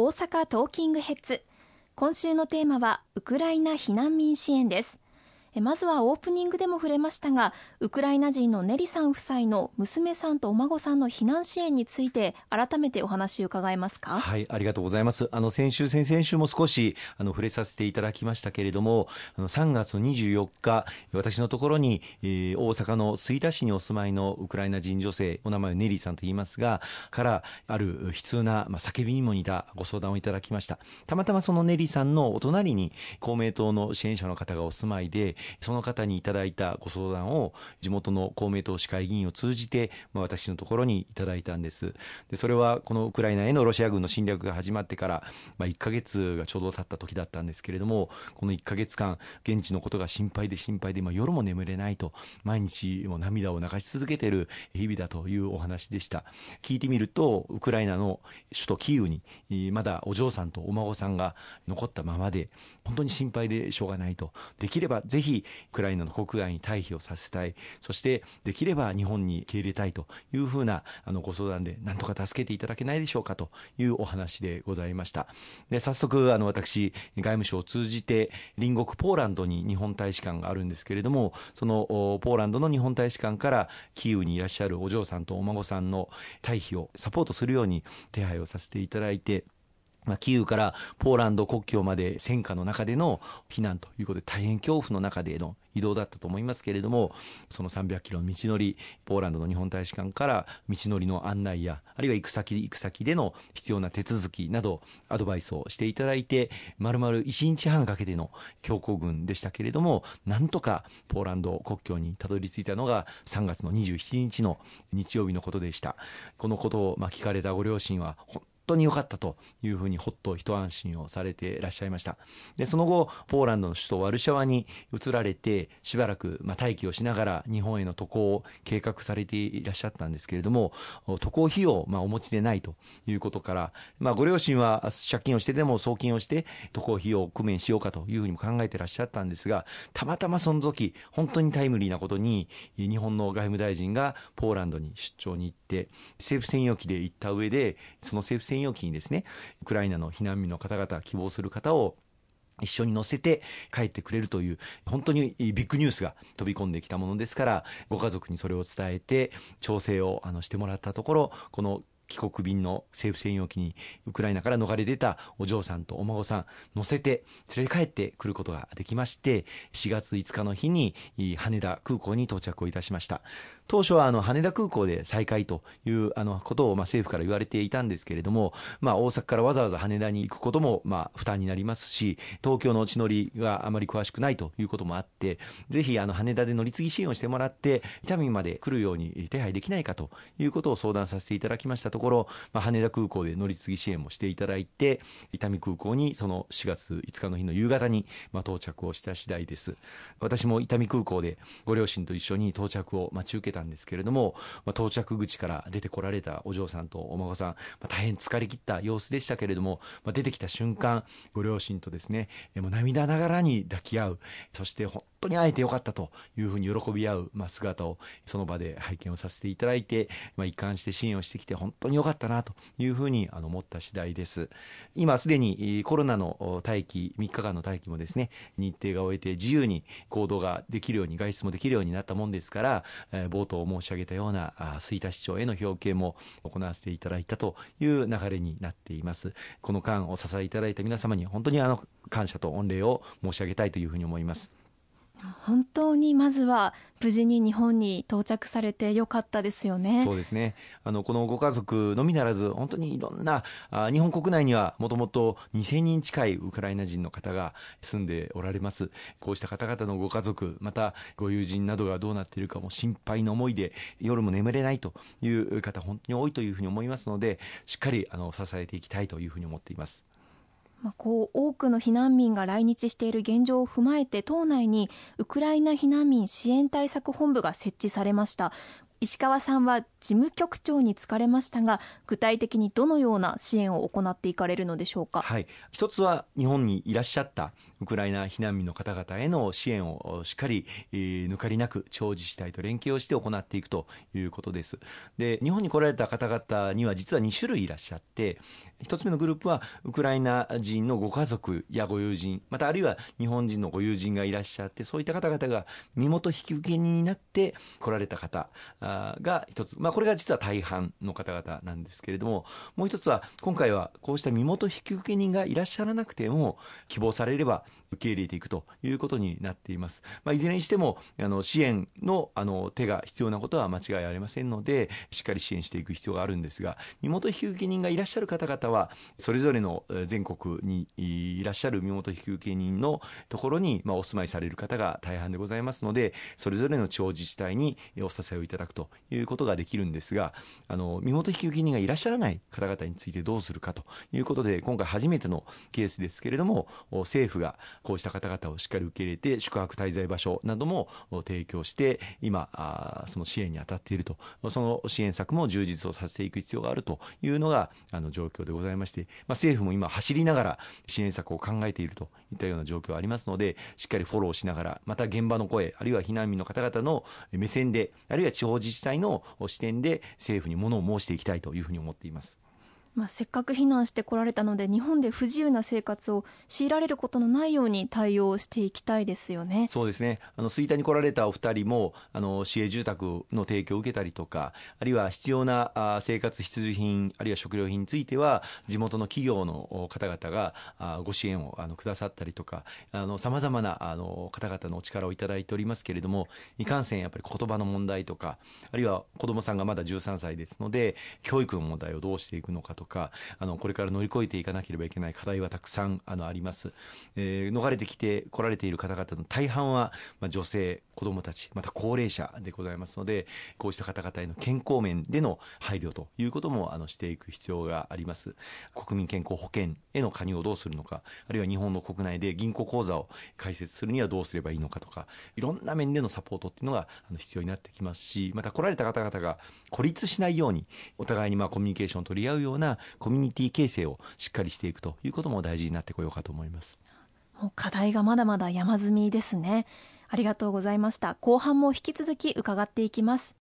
大阪トーキングヘッズ。今週のテーマはウクライナ避難民支援です。まずはオープニングでも触れましたがウクライナ人のネリさん夫妻の娘さんとお孫さんの避難支援について改めてお話を伺えますか？はいありがとうございます。あの先週先々週も少しあの触れさせていただきましたけれどもあの3月24日私のところに、えー、大阪の吹田市にお住まいのウクライナ人女性お名前はネリさんと言いますがからある悲痛な、まあ、叫びにも似たご相談をいただきました。たまたまそのネリさんのお隣に公明党の支援者の方がお住まいでその方にいただいたご相談を地元の公明党市会議員を通じて、まあ、私のところにいただいたんです。でそれはこのウクライナへのロシア軍の侵略が始まってから、まあ、1か月がちょうど経った時だったんですけれどもこの1か月間現地のことが心配で心配で、まあ、夜も眠れないと毎日も涙を流し続けている日々だというお話でした。聞いてみるとウクライナの首都キーウにまだお嬢さんとお孫さんが残ったままで本当に心配でしょうがないと。できればぜひウクライナの国外に退避をさせたい。そしてできれば日本に受け入れたいというふうなあのご相談で何とか助けていただけないでしょうかというお話でございました。で早速あの私外務省を通じて隣国ポーランドに日本大使館があるんですけれどもそのポーランドの日本大使館からキーウにいらっしゃるお嬢さんとお孫さんの退避をサポートするように手配をさせていただいてまあ、キーウからポーランド国境まで戦火の中での避難ということで大変恐怖の中での移動だったと思いますけれどもその300キロの道のりポーランドの日本大使館から道のりの案内やあるいは行く先行く先での必要な手続きなどアドバイスをしていただいてまるまる1日半かけての強行軍でしたけれどもなんとかポーランド国境にたどり着いたのが3月の27日の日曜日のことでした。このことをま聞かれたご両親は当に良かったというふうにほっと一安心をされていらっしゃいました。でその後ポーランドの首都ワルシャワに移られてしばらくま待機をしながら日本への渡航を計画されていらっしゃったんですけれども渡航費用まお持ちでないということから、まあ、ご両親は借金をしてでも送金をして渡航費用を工面しようかというふうにも考えてらっしゃったんですがたまたまその時本当にタイムリーなことに日本の外務大臣がポーランドに出張に行って政府専用機で行った上でその政府専用専用機にですねウクライナの避難民の方々希望する方を一緒に乗せて帰ってくれるという本当にビッグニュースが飛び込んできたものですからご家族にそれを伝えて調整をあのしてもらったところこの帰国便の政府専用機にウクライナから逃れ出たお嬢さんとお孫さん乗せて連れ帰ってくることができまして4月5日の日に羽田空港に到着をいたしました。当初はあの羽田空港で再開というあのことをまあ政府から言われていたんですけれども、まあ、大阪からわざわざ羽田に行くこともまあ負担になりますし東京の地乗りがあまり詳しくないということもあってぜひあの羽田で乗り継ぎ支援をしてもらって伊丹まで来るように手配できないかということを相談させていただきましたところ、まあ、羽田空港で乗り継ぎ支援もしていただいて伊丹空港にその4月5日の日の夕方にまあ到着をした次第です。私も伊丹空港でご両親と一緒に到着を待ち受けたたんですけれども、まあ、到着口から出てこられたお嬢さんとお孫さん、まあ、大変疲れ切った様子でしたけれども、まあ、出てきた瞬間ご両親とですねもう涙ながらに抱き合う。そして本当に会えてよかったというふうに喜び合う、まあ、姿をその場で拝見をさせていただいて、まあ、一貫して支援をしてきて本当に良かったなというふうに思った次第です。今すでにコロナの待機3日間の待機もですね日程が終えて自由に行動ができるように外出もできるようになったもんですから、冒頭申し上げたような吹田市長への表敬も行わせていただいたという流れになっています。この間お支えいただいた皆様に本当にあの感謝と御礼を申し上げたいというふうに思います。本当にまずは無事に日本に到着されてよかったですよね。そうですね。あのこのご家族のみならず本当にいろんなあ日本国内にはもともと2000人近いウクライナ人の方が住んでおられます。こうした方々のご家族またご友人などがどうなっているかも心配の思いで夜も眠れないという方本当に多いというふうに思いますのでしっかりあの支えていきたいというふうに思っています。まあ、こう多くの避難民が来日している現状を踏まえて党内にウクライナ避難民支援対策本部が設置されました。石川さんは事務局長に就かれましたが具体的にどのような支援を行っていかれるのでしょうか、はい、一つは日本にいらっしゃったウクライナ避難民の方々への支援をしっかり、えー、抜かりなく地方自治体と連携をして行っていくということです。で日本に来られた方々には実は2種類いらっしゃって一つ目のグループはウクライナ人のご家族やご友人またあるいは日本人のご友人がいらっしゃってそういった方々が身元引き受け人になって来られた方。が一つ、まあ、これが実は大半の方々なんですけれどももう一つは今回はこうした身元引受人がいらっしゃらなくても希望されれば受け入れていくということになっています。まあ、いずれにしてもあの支援のあの手が必要なことは間違いありませんのでしっかり支援していく必要があるんですが身元引受人がいらっしゃる方々はそれぞれの全国にいらっしゃる身元引受人のところに、まあ、お住まいされる方が大半でございますのでそれぞれの地方自治体にお支えをいただくということができるんですがあの身元引受人がいらっしゃらない方々についてどうするかということで今回初めてのケースですけれども政府がこうした方々をしっかり受け入れて宿泊滞在場所なども提供して今その支援に当たっているとその支援策も充実をさせていく必要があるというのがあの状況でございまして、まあ、政府も今走りながら支援策を考えているといったような状況がありますのでしっかりフォローしながらまた現場の声あるいは避難民の方々の目線であるいは地方自治体の視点で政府にものを申していきたいというふうに思っています。まあ、せっかく避難してこられたので日本で不自由な生活を強いられることのないように対応していきたいですよね。そうですね。あの吹田に来られたお二人もあの市営住宅の提供を受けたりとかあるいは必要なあ生活必需品あるいは食料品については地元の企業の方々があご支援をあのくださったりとかさまざまなあの方々のお力をいただいておりますけれどもいかんせんやっぱり言葉の問題とかあるいは子どもさんがまだ13歳ですので教育の問題をどうしていくのかとかかあのこれから乗り越えていかなければいけない課題はたくさんあのあります、えー、逃れてきて来られている方々の大半は、まあ、女性子どもたちまた高齢者でございますのでこうした方々への健康面での配慮ということもあのしていく必要があります。国民健康保険への加入をどうするのかあるいは日本の国内で銀行口座を開設するにはどうすればいいのかとかいろんな面でのサポートっていうのが必要になってきますしまた来られた方々が孤立しないようにお互いにまあコミュニケーションを取り合うようなコミュニティ形成をしっかりしていくということも大事になってこようかと思います。もう課題がまだまだ山積みですね。ありがとうございました。後半も引き続き伺っていきます。